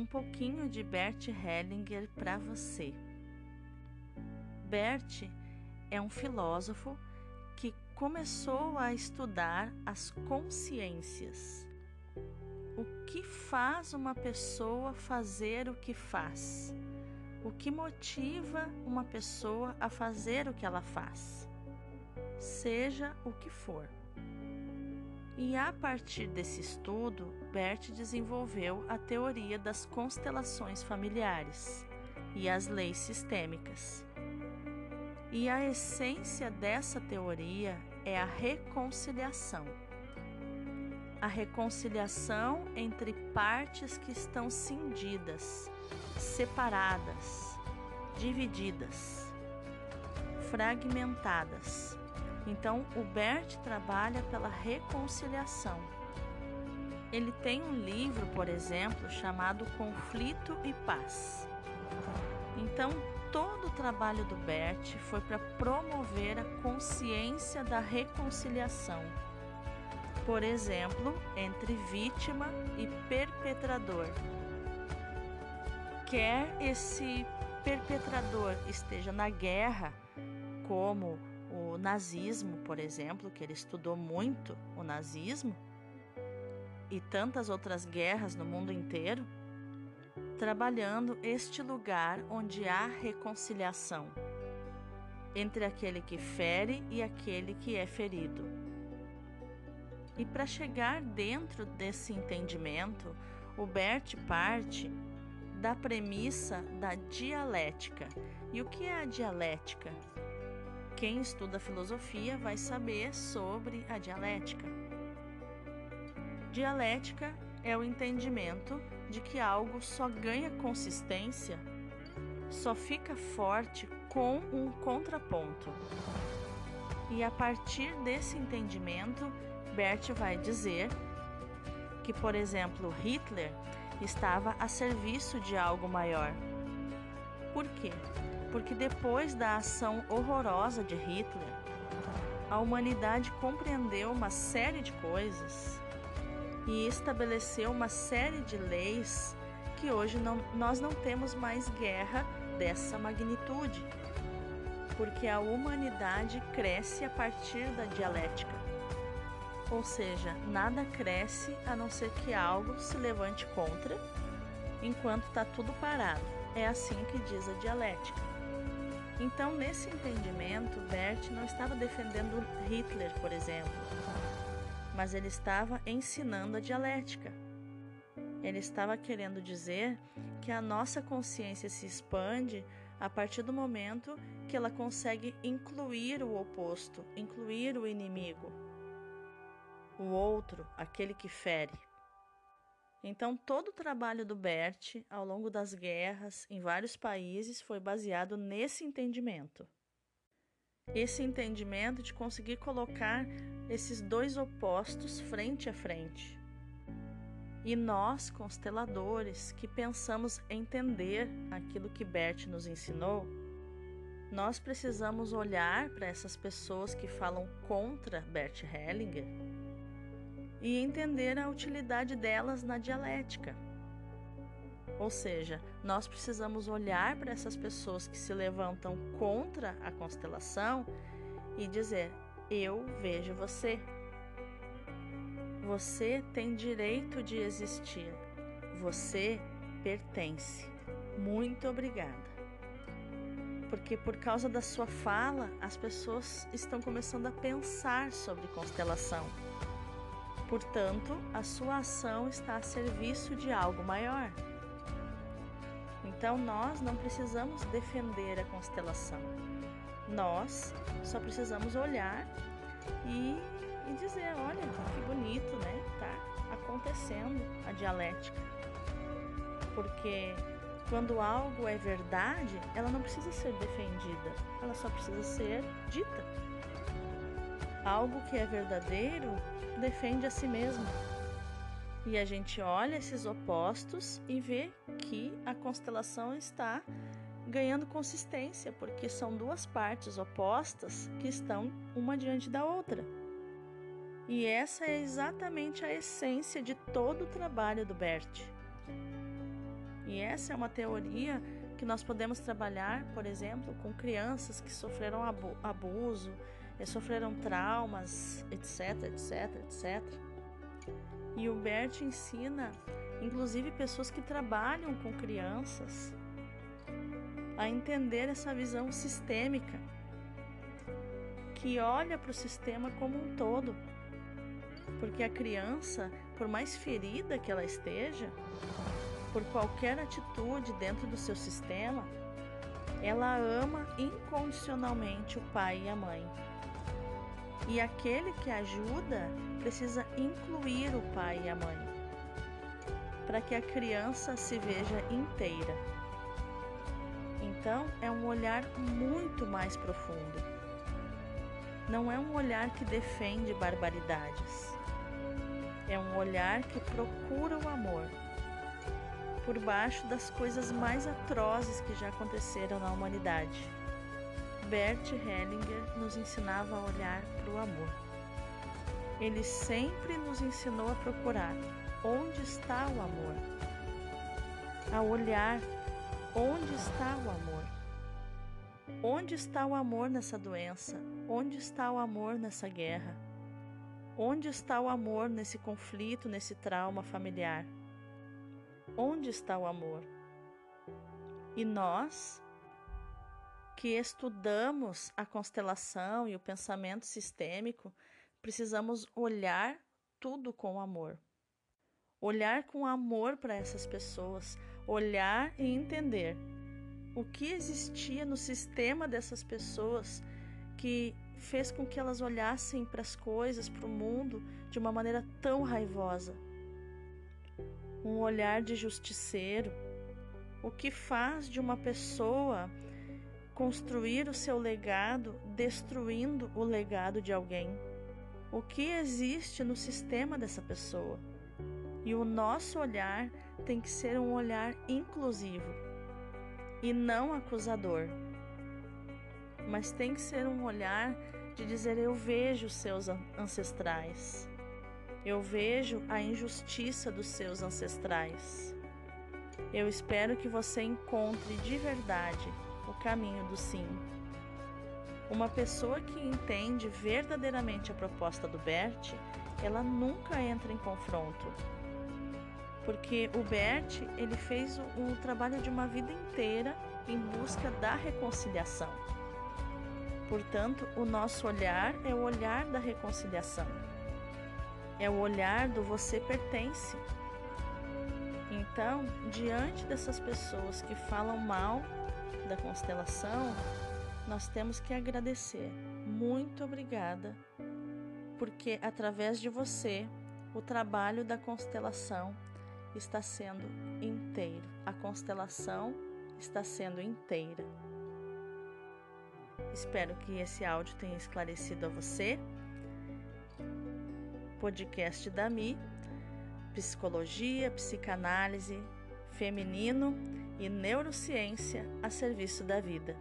um pouquinho de Bert Hellinger para você. Bert é um filósofo que começou a estudar as consciências. O que faz uma pessoa fazer o que faz? O que motiva uma pessoa a fazer o que ela faz? Seja o que for. E a partir desse estudo, Bert desenvolveu a teoria das constelações familiares e as leis sistêmicas. E a essência dessa teoria é a reconciliação. A reconciliação entre partes que estão cindidas, separadas, divididas, fragmentadas. Então, o Bert trabalha pela reconciliação. Ele tem um livro, por exemplo, chamado Conflito e Paz. Então, todo o trabalho do Bert foi para promover a consciência da reconciliação. Por exemplo, entre vítima e perpetrador. Quer esse perpetrador esteja na guerra, como o nazismo, por exemplo, que ele estudou muito o nazismo, e tantas outras guerras no mundo inteiro, trabalhando este lugar onde há reconciliação entre aquele que fere e aquele que é ferido. E para chegar dentro desse entendimento, o Bert parte da premissa da dialética. E o que é a dialética? Quem estuda filosofia vai saber sobre a dialética. Dialética é o entendimento de que algo só ganha consistência, só fica forte com um contraponto. E a partir desse entendimento, Bert vai dizer que, por exemplo, Hitler estava a serviço de algo maior. Por quê? Porque depois da ação horrorosa de Hitler, a humanidade compreendeu uma série de coisas e estabeleceu uma série de leis que hoje não, nós não temos mais guerra dessa magnitude, porque a humanidade cresce a partir da dialética. Ou seja, nada cresce a não ser que algo se levante contra, enquanto está tudo parado. É assim que diz a dialética. Então, nesse entendimento, Bert não estava defendendo Hitler, por exemplo, mas ele estava ensinando a dialética. Ele estava querendo dizer que a nossa consciência se expande a partir do momento que ela consegue incluir o oposto, incluir o inimigo, o outro, aquele que fere. Então, todo o trabalho do Bert ao longo das guerras em vários países foi baseado nesse entendimento. Esse entendimento de conseguir colocar esses dois opostos frente a frente. E nós, consteladores, que pensamos entender aquilo que Bert nos ensinou, nós precisamos olhar para essas pessoas que falam contra Bert Hellinger e entender a utilidade delas na dialética. Ou seja, nós precisamos olhar para essas pessoas que se levantam contra a constelação e dizer: eu vejo você. Você tem direito de existir. Você pertence. Muito obrigada. Porque por causa da sua fala, as pessoas estão começando a pensar sobre constelação. Portanto, a sua ação está a serviço de algo maior. Então, nós não precisamos defender a constelação nós só precisamos olhar e, e dizer, olha, que bonito, né? Tá acontecendo a dialética. Porque quando algo é verdade, ela não precisa ser defendida, ela só precisa ser dita. Algo que é verdadeiro defende a si mesmo. E a gente olha esses opostos e vê que a constelação está ganhando consistência, porque são duas partes opostas que estão uma diante da outra. E essa é exatamente a essência de todo o trabalho do Bert. E essa é uma teoria que nós podemos trabalhar, por exemplo, com crianças que sofreram abuso, eh, sofreram traumas, etc, etc, etc. E o Bert ensina, inclusive pessoas que trabalham com crianças, a entender essa visão sistêmica, que olha para o sistema como um todo. Porque a criança, por mais ferida que ela esteja, por qualquer atitude dentro do seu sistema, ela ama incondicionalmente o pai e a mãe. E aquele que ajuda precisa incluir o pai e a mãe, para que a criança se veja inteira. Então, é um olhar muito mais profundo. Não é um olhar que defende barbaridades. É um olhar que procura o amor por baixo das coisas mais atrozes que já aconteceram na humanidade. Bert Hellinger nos ensinava a olhar para o amor. Ele sempre nos ensinou a procurar onde está o amor, a olhar onde está o amor. Onde está o amor nessa doença? Onde está o amor nessa guerra? Onde está o amor nesse conflito, nesse trauma familiar? Onde está o amor? E nós, que estudamos a constelação e o pensamento sistêmico, precisamos olhar tudo com amor. Olhar com amor para essas pessoas, olhar e entender o que existia no sistema dessas pessoas que fez com que elas olhassem para as coisas, para o mundo de uma maneira tão raivosa um olhar de justiceiro, o que faz de uma pessoa construir o seu legado destruindo o legado de alguém. O que existe no sistema dessa pessoa. E o nosso olhar tem que ser um olhar inclusivo e não acusador. Mas tem que ser um olhar de dizer: Eu vejo seus ancestrais. Eu vejo a injustiça dos seus ancestrais. Eu espero que você encontre de verdade caminho do sim. Uma pessoa que entende verdadeiramente a proposta do Bert, ela nunca entra em confronto. Porque o Bert, ele fez o, o trabalho de uma vida inteira em busca da reconciliação. Portanto, o nosso olhar é o olhar da reconciliação é o olhar do você pertence. Então, diante dessas pessoas que falam mal da constelação, nós temos que agradecer. Muito obrigada, porque através de você, o trabalho da constelação está sendo inteiro. A constelação está sendo inteira. Espero que esse áudio tenha esclarecido a você podcast da Mi, Psicologia, Psicanálise, Feminino e Neurociência a serviço da vida.